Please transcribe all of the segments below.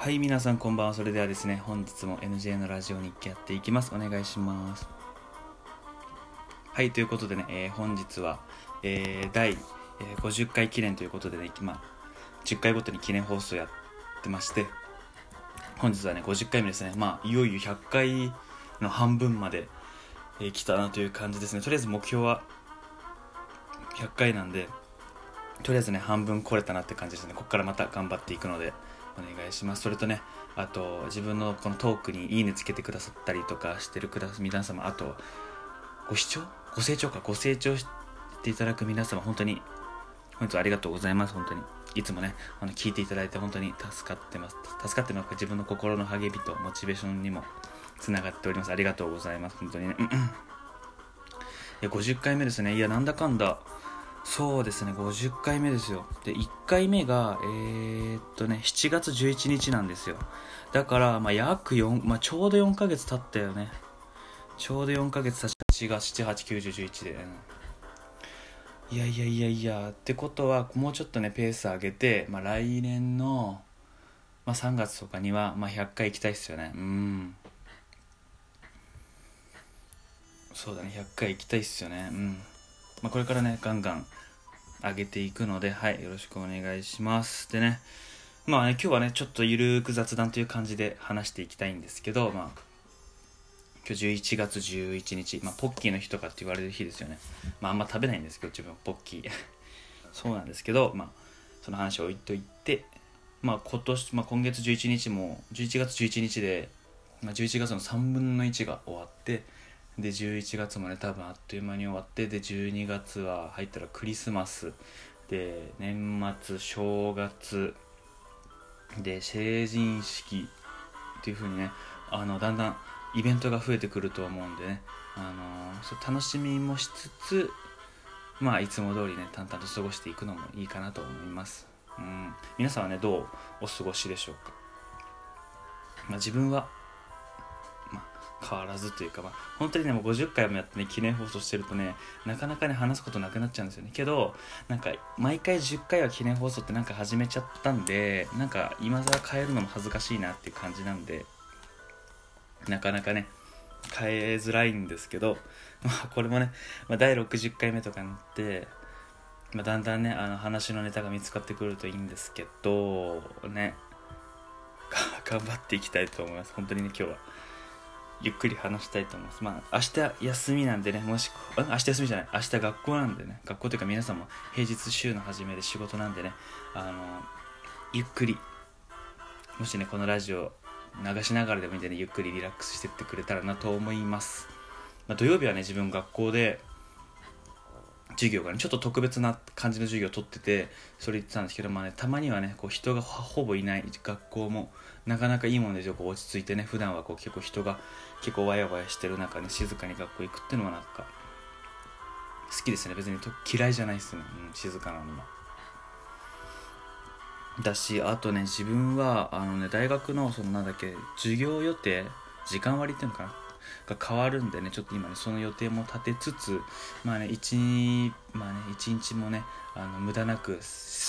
はい皆さんこんばんは。それではですね本日も NJ のラジオ日記やっていきます。お願いします。はいということでね、えー本日は、えー第、50回記念ということでね、まあ、10回ごとに記念放送やってまして本日はね50回目ですね。まあいよいよ100回の半分まで、えー来たなという感じですね。とりあえず目標は100回なんでとりあえずね半分来れたなって感じですね。ここからまた頑張っていくので。お願いします。それとねあと自分のこのトークにいいねつけてくださったりとかしてるくだ皆様あとご視聴？ご清聴か？ご清聴していただく皆様本当に本日はありがとうございます。本当に。いつもねあの聞いていただいて本当に助かってます。助かってるのは自分の心の励みとモチベーションにもつながっております。ありがとうございます。本当にね。50回目ですね。いやなんだかんだそうですね50回目ですよ。で1回目がえー、っとね7月11日なんですよ。だから、まあ、約4、まあ、ちょうど4ヶ月経ったよね。ちょうど4ヶ月経ち7月789011で、いやいやいやいや。ってことはもうちょっとねペース上げて、まあ、来年の、まあ、3月とかには、まあ、100回行きたいっすよね。うん。そうだね100回行きたいっすよね。うん。まあ、これからねガンガン上げていくのではいよろしくお願いします。でねまあね今日はねちょっとゆるく雑談という感じで話していきたいんですけどまあ今日11月11日、まあ、ポッキーの日とかって言われる日ですよね。まああんま食べないんですけど自分ポッキー。そうなんですけどまあその話を置いといてまあ今年、まあ、今月11日も11月11日で、まあ、11月の3分の1が終わってで11月もね多分あっという間に終わってで12月は入ったらクリスマス。で年末正月。で成人式。っていう風にねあのだんだんイベントが増えてくると思うんでね。あのそ楽しみもしつつまあいつも通りね淡々と過ごしていくのもいいかなと思います、うん、皆さんはねどうお過ごしでしょうか、まあ、自分は変わらずというか、まあ、本当にねもう50回もやってね記念放送してるとねなかなかね話すことなくなっちゃうんですよね。けどなんか毎回10回は記念放送ってなんか始めちゃったんでなんか今更変えるのも恥ずかしいなっていう感じなんでなかなかね変えづらいんですけど、まあ、これもね、まあ、第60回目とかになって、まあ、だんだんねあの話のネタが見つかってくるといいんですけどね頑張っていきたいと思います。本当にね今日は。ゆっくり話したいと思います。まあ明日休みなんでねもしあ明日休みじゃない明日学校なんでね学校というか皆さんも平日週の初めで仕事なんでねあのゆっくりもしねこのラジオ流しながらでもいいんでねゆっくりリラックスしてってくれたらなと思います、まあ、土曜日はね自分学校で授業がねちょっと特別な感じの授業を取っててそれ言ってたんですけど、まあね、たまにはねこう人がほぼいない学校もなかなかいいもんですよ。こう落ち着いてね普段はこう結構人が結構ワヤワヤしてる中ね静かに学校行くっていうのはなんか好きですね。別にと嫌いじゃないですね、うん、静かなのもだしあとね自分はあのね大学のそのなんだっけ授業予定時間割っていうのかなが変わるんでねちょっと今ねその予定も立てつつまあね一日まあね一日もねあの無駄なく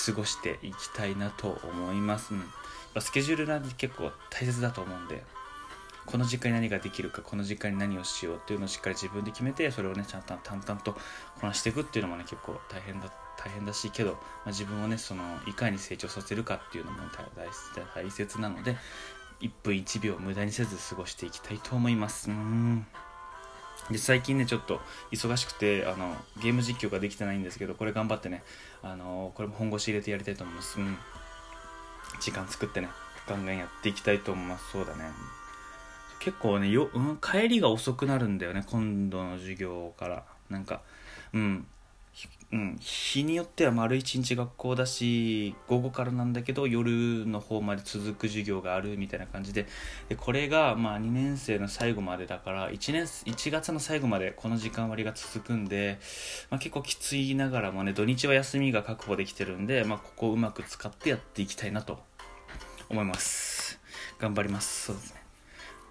過ごしていきたいなと思います、うん、スケジュールなんて結構大切だと思うんでこの時間に何ができるかこの時間に何をしようっていうのをしっかり自分で決めてそれをねちゃんと淡々とこなしていくっていうのもね結構大変だ大変だしけど、まあ、自分をねそのいかに成長させるかっていうのも大切なので1分1秒無駄にせず過ごしていきたいと思います。うん。で最近ねちょっと忙しくてあのゲーム実況ができてないんですけどこれ頑張ってねあのこれも本腰入れてやりたいと思います、うん、時間作ってねガンガンやっていきたいと思います。そうだね。結構ねよ、うん、帰りが遅くなるんだよね今度の授業から。なんかうん。うん、日によっては丸一日学校だし午後からなんだけど夜の方まで続く授業があるみたいな感じで。でこれがまあ2年生の最後までだから1年1月の最後までこの時間割が続くんで、まあ、結構きついながらもね土日は休みが確保できてるんで、まあ、ここをうまく使ってやっていきたいなと思います。頑張ります。そうですね。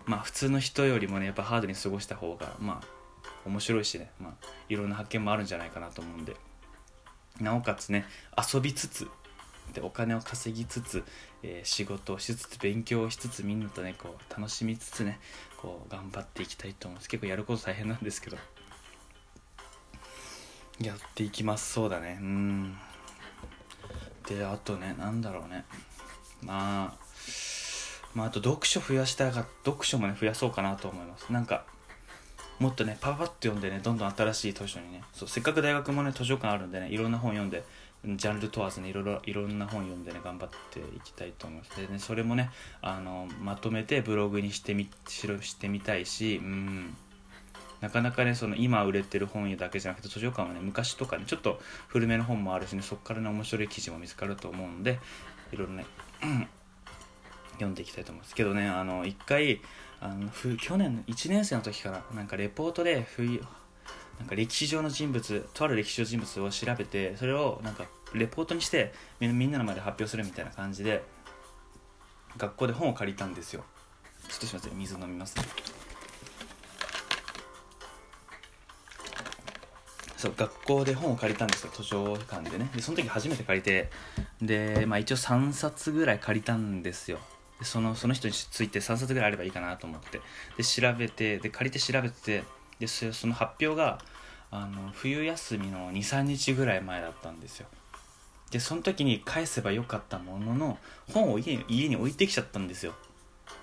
まあ普通の人よりもねやっぱハードに過ごした方がまあ面白いしね、まあ、いろんな発見もあるんじゃないかなと思うんで。なおかつね遊びつつでお金を稼ぎつつ、えー、仕事をしつつ勉強をしつつみんなとねこう楽しみつつねこう頑張っていきたいと思います。結構やること大変なんですけど。やっていきます。そうだね。うん。であとねなんだろうね。まあまああと読書増やしたいが読書もね増やそうかなと思います。なんかもっとねパパッと読んでねどんどん新しい図書にねそうせっかく大学もね図書館あるんでねいろんな本読んでジャンル問わずねいろいろいろんな本読んでね頑張っていきたいと思います。でねそれもねあのまとめてブログにしてみしろしてみたいしうん。なかなかねその今売れてる本だけじゃなくて図書館はね昔とかねちょっと古めの本もあるしねそこからね面白い記事も見つかると思うんでいろいろね読んでいきたいと思います。けどねあの一回あの去年の1年生の時からなんかレポートでなんか歴史上の人物とある歴史上人物を調べてそれをなんかレポートにしてみんなの前で発表するみたいな感じで学校で本を借りたんですよ。ちょっとします水飲みますね。そう学校で本を借りたんですよ。図書館でね。でその時初めて借りて。で、まあ、一応3冊ぐらい借りたんですよ。そのその人について3冊ぐらいあればいいかなと思って。で調べてで借りて調べてでその発表があの冬休みの23日ぐらい前だったんですよ。でその時に返せばよかったものの本を家家に置いてきちゃったんですよ。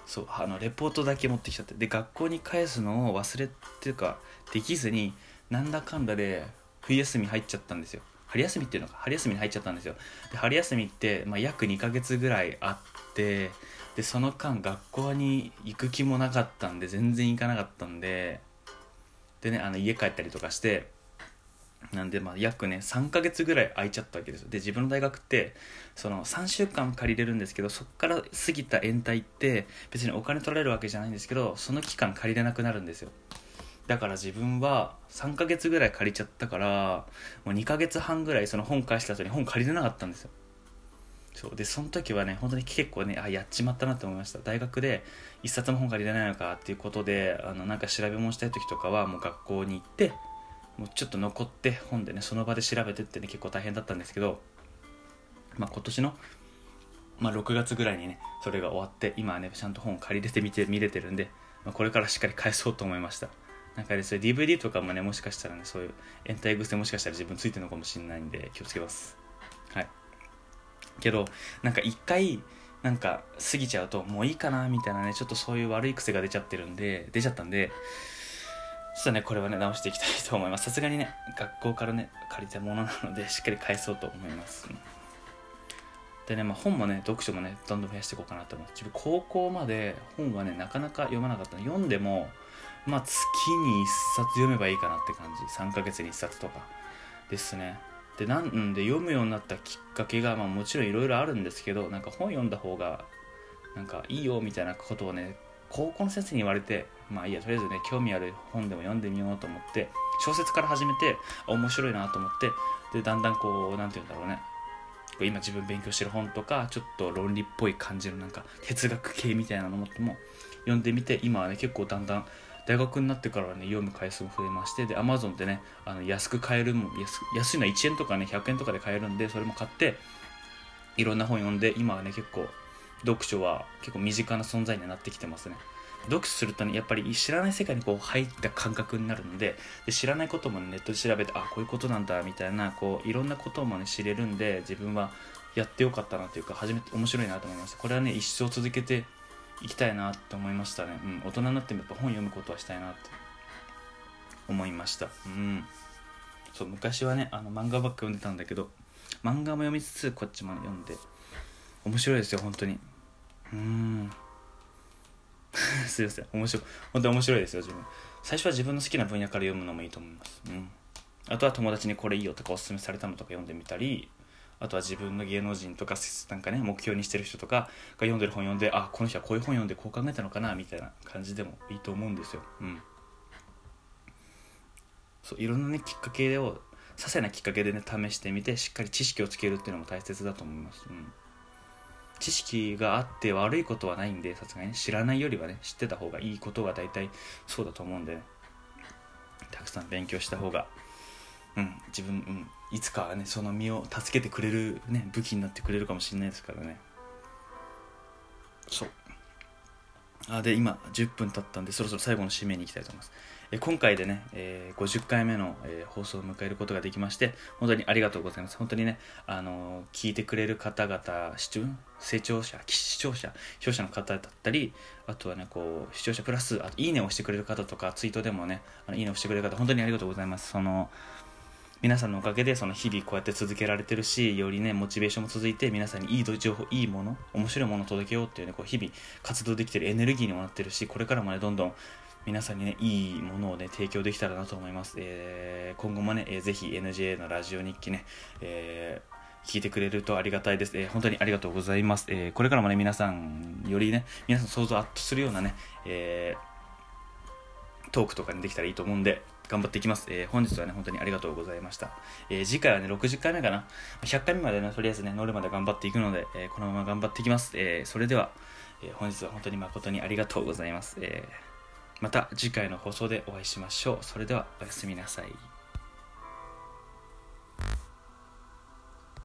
そうあのレポートだけ持ってきちゃって。で学校に返すのを忘れていうかできずになんだかんだで冬休み入っちゃったんですよ。春休みっていうのか春休みに入っちゃったんですよ。で春休みって、まあ、約2ヶ月ぐらいあってでその間学校に行く気もなかったんで全然行かなかったんででねあの家帰ったりとかしてなんでまあ約ね3ヶ月ぐらい空いちゃったわけですよ。で自分の大学ってその3週間借りれるんですけどそこから過ぎた延滞って別にお金取られるわけじゃないんですけどその期間借りれなくなるんですよ。だから自分は3ヶ月ぐらい借りちゃったからもう2ヶ月半ぐらいその本返した後に本借りれなかったんですよ。そう。でその時はね本当に結構ねあやっちまったなって思いました。大学で一冊も本借りれないのかっていうことであのなんか調べ物したい時とかはもう学校に行ってもうちょっと残って本でねその場で調べてってね結構大変だったんですけど、まあ、今年の、まあ、6月ぐらいにねそれが終わって今はねちゃんと本借りれて見て見れてるんで、まあ、これからしっかり返そうと思いました。なんかね、それ DVD とかもね、もしかしたらね、そういう延滞癖もしかしたら自分ついてるのかもしれないんで、気をつけます。はい。けど、なんか一回、なんか過ぎちゃうと、もういいかな、みたいなね、ちょっとそういう悪い癖が出ちゃってるんで、出ちゃったんで、ちょっとね、これはね、直していきたいと思います。さすがにね、学校からね、借りたものなので、しっかり返そうと思います。でね、まあ、本もね、読書もね、どんどん増やしていこうかなと思います。自分、高校まで本はね、なかなか読まなかった読んでも、まあ月に1冊読めばいいかなって感じ。3ヶ月に1冊とか。ですね。でなんで読むようになったきっかけが、まあ、もちろんいろいろあるんですけどなんか本読んだ方がなんかいいよみたいなことをね高校の先生に言われてまあいいやとりあえずね興味ある本でも読んでみようと思って小説から始めて面白いなと思ってでだんだんこう何て言うんだろうね。今自分勉強してる本とかちょっと論理っぽい感じのなんか哲学系みたいなのも読んでみて今はね結構だんだん大学になってからはね読む回数も増えましてで Amazon でねあの安く買えるも安安いのは1円とかね100円とかで買えるんでそれも買っていろんな本読んで今はね結構読書は結構身近な存在になってきてますね。読書するとねやっぱり知らない世界にこう入った感覚になるのでで知らないことも、ネットで調べてあこういうことなんだみたいなこういろんなこともね知れるんで自分はやってよかったなというか初めて面白いなと思いました。これはね一生続けて行きたいなって思いましたね、うん、大人になってもやっぱ本読むことはしたいなって思いました。うん。そう昔はねあの漫画ばっか読んでたんだけど漫画も読みつつこっちも読んで面白いですよ本当に。うん。すいません。面白い。本当に面白いですよ自分。最初は自分の好きな分野から読むのもいいと思います。うん。あとは友達にこれいいよとかおすすめされたのとか読んでみたりあとは自分の芸能人とかなんかね目標にしてる人とかが読んでる本読んであこの人はこういう本読んでこう考えたのかなみたいな感じでもいいと思うんですよ。うん。そういろんなねきっかけを些細なきっかけでね試してみてしっかり知識をつけるっていうのも大切だと思います。うん。知識があって悪いことはないんでさすがに。知らないよりはね知ってた方がいいことが大体そうだと思うんで、ね、たくさん勉強した方が。うん自分、うん、いつかはねその身を助けてくれる、ね、武器になってくれるかもしれないですからね。そう。あで今10分経ったんでそろそろ最後の締めに行きたいと思います。え今回でね、えー、50回目の、えー、放送を迎えることができまして本当にありがとうございます。本当にね、あのー、聞いてくれる方々視聴成長者視聴者視聴者の方だったりあとはねこう視聴者プラスあといいねをしてくれる方とかツイートでもねあのいいねをしてくれる方本当にありがとうございます。その皆さんのおかげでその日々こうやって続けられてるしよりねモチベーションも続いて皆さんにいい情報いいもの面白いものを届けようっていうねこう日々活動できてるエネルギーにもなってるしこれからもねどんどん皆さんにねいいものをね提供できたらなと思います、えー、今後もね、えー、ぜひ NJA のラジオ日記ね、えー、聞いてくれるとありがたいです、えー、本当にありがとうございます、えー、これからもね皆さんよりね皆さん想像アップするようなね、えー、トークとかにできたらいいと思うんで頑張っていきます。えー、本日はね、本当にありがとうございました。えー、次回はね、60回目かな。100回目までね、とりあえずね、乗るまで頑張っていくので、えー、このまま頑張っていきます。えそれでは、え本日は本当に誠にありがとうございます。えまた次回の放送でお会いしましょう。それでは、おやすみなさい。